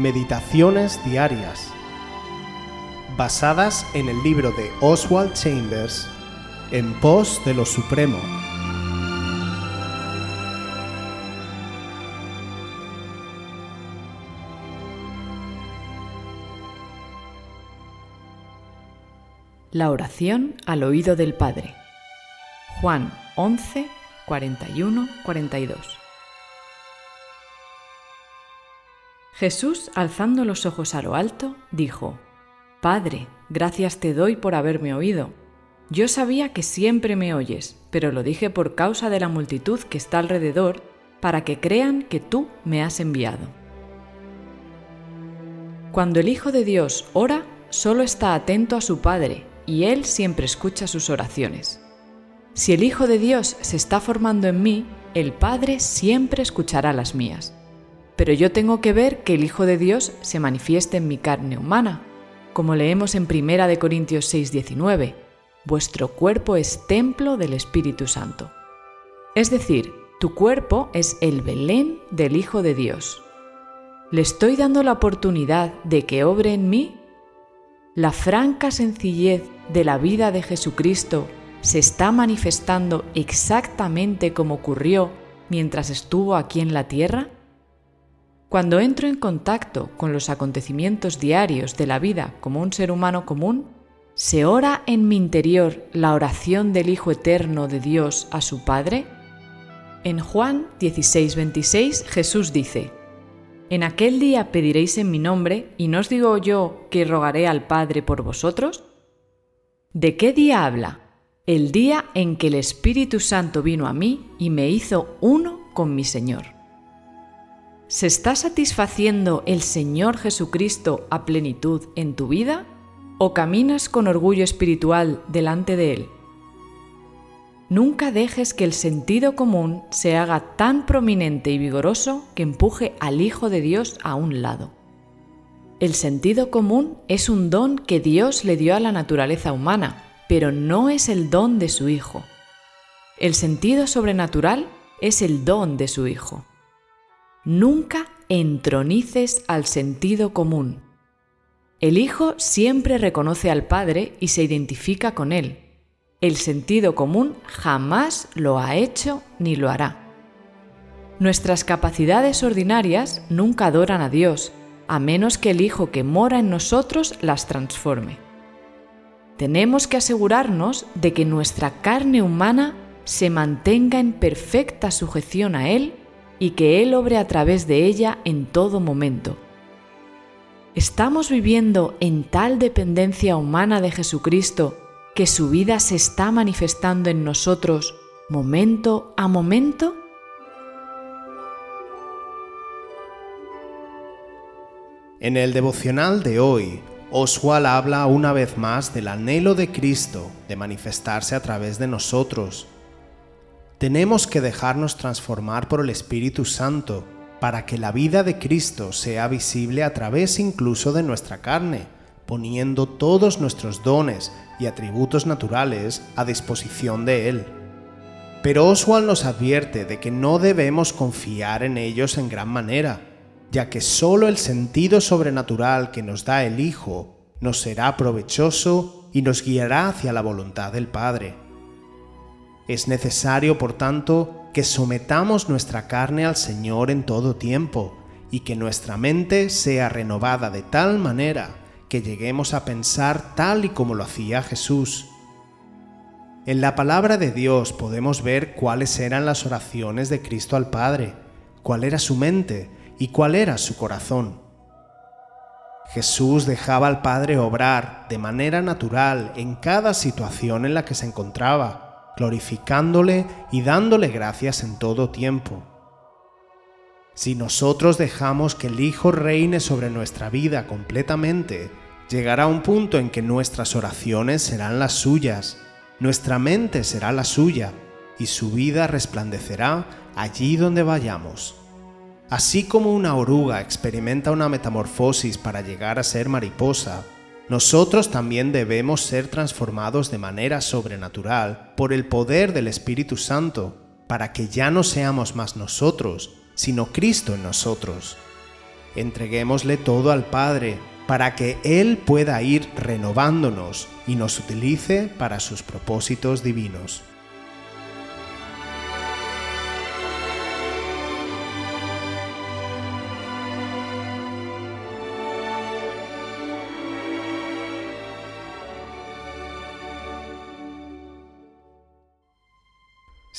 Meditaciones Diarias, basadas en el libro de Oswald Chambers, En pos de lo Supremo. La oración al oído del Padre. Juan 11, 41, 42. Jesús, alzando los ojos a lo alto, dijo, Padre, gracias te doy por haberme oído. Yo sabía que siempre me oyes, pero lo dije por causa de la multitud que está alrededor, para que crean que tú me has enviado. Cuando el Hijo de Dios ora, solo está atento a su Padre, y Él siempre escucha sus oraciones. Si el Hijo de Dios se está formando en mí, el Padre siempre escuchará las mías pero yo tengo que ver que el Hijo de Dios se manifieste en mi carne humana, como leemos en 1 de Corintios 6:19, vuestro cuerpo es templo del Espíritu Santo. Es decir, tu cuerpo es el Belén del Hijo de Dios. ¿Le estoy dando la oportunidad de que obre en mí? La franca sencillez de la vida de Jesucristo se está manifestando exactamente como ocurrió mientras estuvo aquí en la tierra? Cuando entro en contacto con los acontecimientos diarios de la vida como un ser humano común, ¿se ora en mi interior la oración del Hijo Eterno de Dios a su Padre? En Juan 16:26 Jesús dice, En aquel día pediréis en mi nombre, y no os digo yo que rogaré al Padre por vosotros. ¿De qué día habla? El día en que el Espíritu Santo vino a mí y me hizo uno con mi Señor. ¿Se está satisfaciendo el Señor Jesucristo a plenitud en tu vida o caminas con orgullo espiritual delante de Él? Nunca dejes que el sentido común se haga tan prominente y vigoroso que empuje al Hijo de Dios a un lado. El sentido común es un don que Dios le dio a la naturaleza humana, pero no es el don de su Hijo. El sentido sobrenatural es el don de su Hijo. Nunca entronices al sentido común. El Hijo siempre reconoce al Padre y se identifica con Él. El sentido común jamás lo ha hecho ni lo hará. Nuestras capacidades ordinarias nunca adoran a Dios, a menos que el Hijo que mora en nosotros las transforme. Tenemos que asegurarnos de que nuestra carne humana se mantenga en perfecta sujeción a Él y que Él obre a través de ella en todo momento. ¿Estamos viviendo en tal dependencia humana de Jesucristo que su vida se está manifestando en nosotros momento a momento? En el devocional de hoy, Oswald habla una vez más del anhelo de Cristo de manifestarse a través de nosotros tenemos que dejarnos transformar por el Espíritu Santo para que la vida de Cristo sea visible a través incluso de nuestra carne, poniendo todos nuestros dones y atributos naturales a disposición de Él. Pero Oswald nos advierte de que no debemos confiar en ellos en gran manera, ya que solo el sentido sobrenatural que nos da el Hijo nos será provechoso y nos guiará hacia la voluntad del Padre. Es necesario, por tanto, que sometamos nuestra carne al Señor en todo tiempo y que nuestra mente sea renovada de tal manera que lleguemos a pensar tal y como lo hacía Jesús. En la palabra de Dios podemos ver cuáles eran las oraciones de Cristo al Padre, cuál era su mente y cuál era su corazón. Jesús dejaba al Padre obrar de manera natural en cada situación en la que se encontraba glorificándole y dándole gracias en todo tiempo. Si nosotros dejamos que el Hijo reine sobre nuestra vida completamente, llegará un punto en que nuestras oraciones serán las suyas, nuestra mente será la suya, y su vida resplandecerá allí donde vayamos. Así como una oruga experimenta una metamorfosis para llegar a ser mariposa, nosotros también debemos ser transformados de manera sobrenatural por el poder del Espíritu Santo, para que ya no seamos más nosotros, sino Cristo en nosotros. Entreguémosle todo al Padre para que Él pueda ir renovándonos y nos utilice para sus propósitos divinos.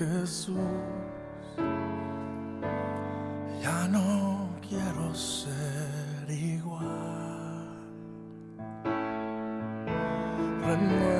Jesús, ya no quiero ser igual. Renuévame,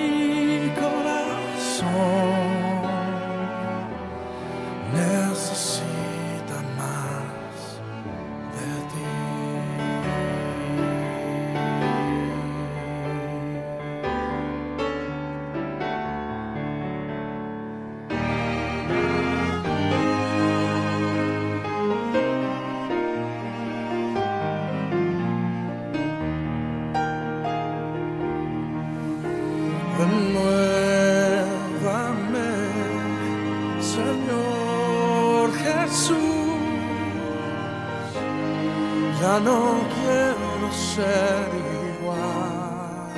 ser igual.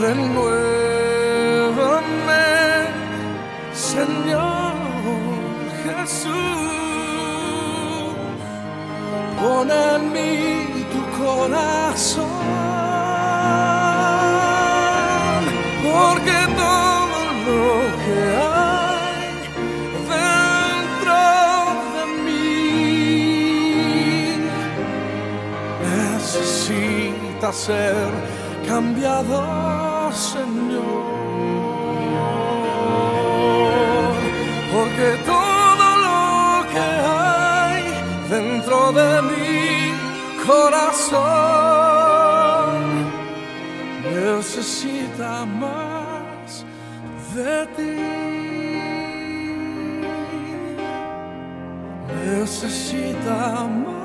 Renuévame, Señor Jesús. Pon en mí tu corazón. Porque todo ser cambiado, Señor. Porque todo lo que hay dentro de mi corazón necesita más de ti. Necesita más